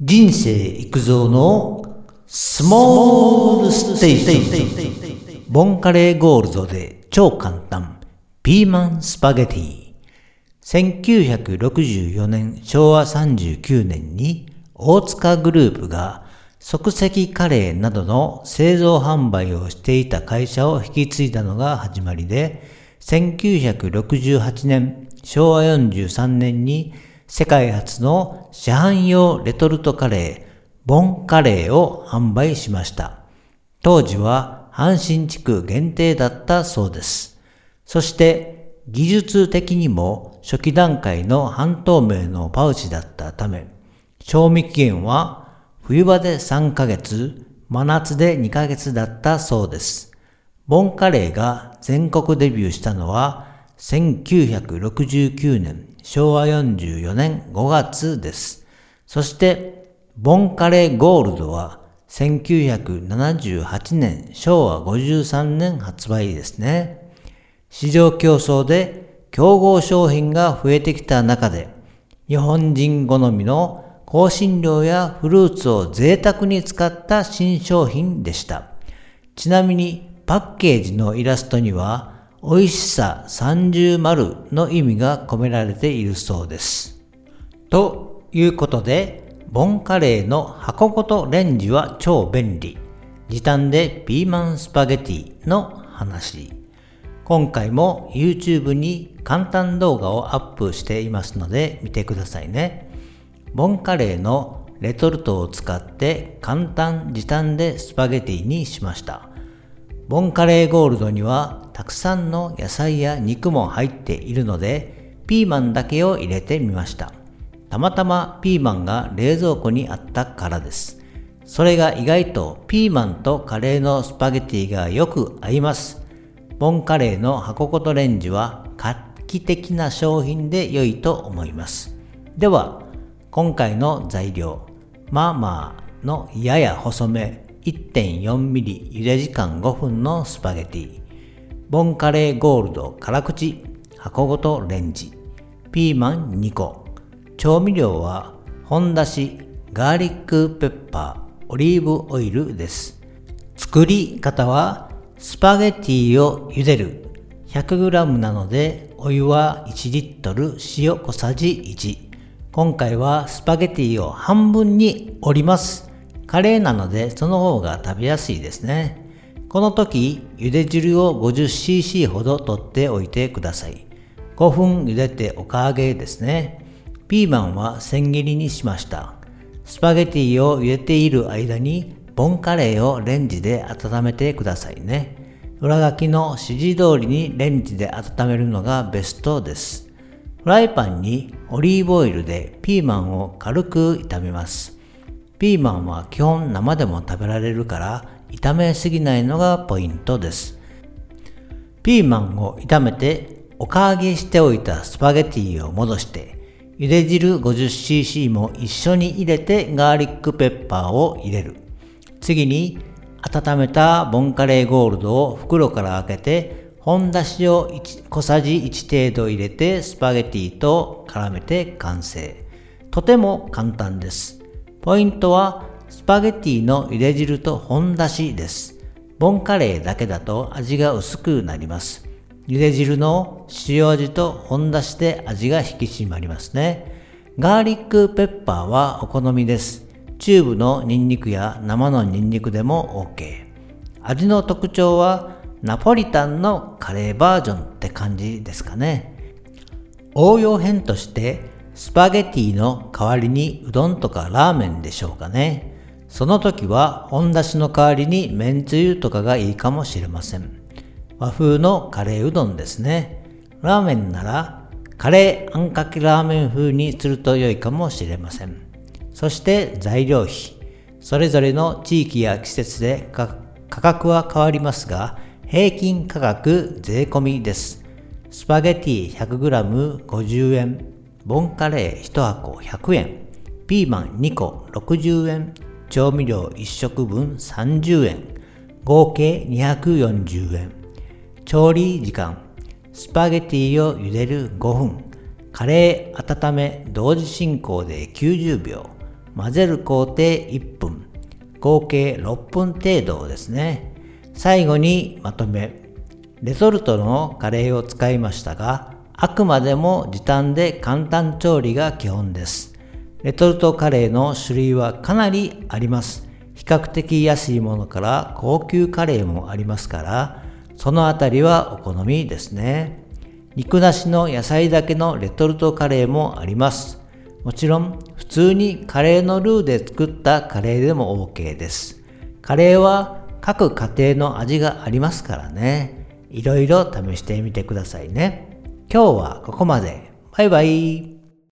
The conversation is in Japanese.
人生育造のスモールステーション。ボンカレーゴールドで超簡単。ピーマンスパゲティ。1964年昭和39年に大塚グループが即席カレーなどの製造販売をしていた会社を引き継いだのが始まりで1968年昭和43年に世界初の市販用レトルトカレー、ボンカレーを販売しました。当時は阪神地区限定だったそうです。そして技術的にも初期段階の半透明のパウチだったため、賞味期限は冬場で3ヶ月、真夏で2ヶ月だったそうです。ボンカレーが全国デビューしたのは1969年昭和44年5月です。そして、ボンカレーゴールドは1978年昭和53年発売ですね。市場競争で競合商品が増えてきた中で、日本人好みの香辛料やフルーツを贅沢に使った新商品でした。ちなみにパッケージのイラストには美味しさ三重丸の意味が込められているそうです。ということで、ボンカレーの箱ごとレンジは超便利。時短でピーマンスパゲティの話。今回も YouTube に簡単動画をアップしていますので見てくださいね。ボンカレーのレトルトを使って簡単時短でスパゲティにしました。ボンカレーゴールドにはたくさんの野菜や肉も入っているので、ピーマンだけを入れてみました。たまたまピーマンが冷蔵庫にあったからです。それが意外とピーマンとカレーのスパゲティがよく合います。ボンカレーの箱ごとレンジは画期的な商品で良いと思います。では、今回の材料、まあまあのやや細め 1.4mm 茹で時間5分のスパゲティ、ボンカレーゴールド辛口箱ごとレンジ。ピーマン2個。調味料は本だしガーリックペッパーオリーブオイルです。作り方はスパゲティを茹でる。100g なのでお湯は1リットル塩小さじ1今回はスパゲティを半分に折ります。カレーなのでその方が食べやすいですね。この時、茹で汁を 50cc ほど取っておいてください。5分茹でておかげですね。ピーマンは千切りにしました。スパゲティを茹でている間に、ボンカレーをレンジで温めてくださいね。裏書きの指示通りにレンジで温めるのがベストです。フライパンにオリーブオイルでピーマンを軽く炒めます。ピーマンは基本生でも食べられるから炒めすぎないのがポイントです。ピーマンを炒めておか揚げしておいたスパゲティを戻して茹で汁 50cc も一緒に入れてガーリックペッパーを入れる。次に温めたボンカレーゴールドを袋から開けて本だしを小さじ1程度入れてスパゲティと絡めて完成。とても簡単です。ポイントはスパゲッティの茹で汁と本だしです。ボンカレーだけだと味が薄くなります。茹で汁の塩味と本だしで味が引き締まりますね。ガーリックペッパーはお好みです。チューブのニンニクや生のニンニクでも OK。味の特徴はナポリタンのカレーバージョンって感じですかね。応用編としてスパゲティの代わりにうどんとかラーメンでしょうかね。その時は本だしの代わりにめんつゆとかがいいかもしれません。和風のカレーうどんですね。ラーメンならカレーあんかけラーメン風にすると良いかもしれません。そして材料費。それぞれの地域や季節で価格は変わりますが、平均価格税込みです。スパゲティ 100g50 円、ボンカレー1箱100円、ピーマン2個60円、調味料1食分30円、合計240円。調理時間、スパゲティを茹でる5分、カレー温め同時進行で90秒、混ぜる工程1分、合計6分程度ですね。最後にまとめ。レトルトのカレーを使いましたが、あくまでも時短で簡単調理が基本です。レトルトカレーの種類はかなりあります。比較的安いものから高級カレーもありますから、そのあたりはお好みですね。肉なしの野菜だけのレトルトカレーもあります。もちろん普通にカレーのルーで作ったカレーでも OK です。カレーは各家庭の味がありますからね。いろいろ試してみてくださいね。今日はここまで。バイバイ。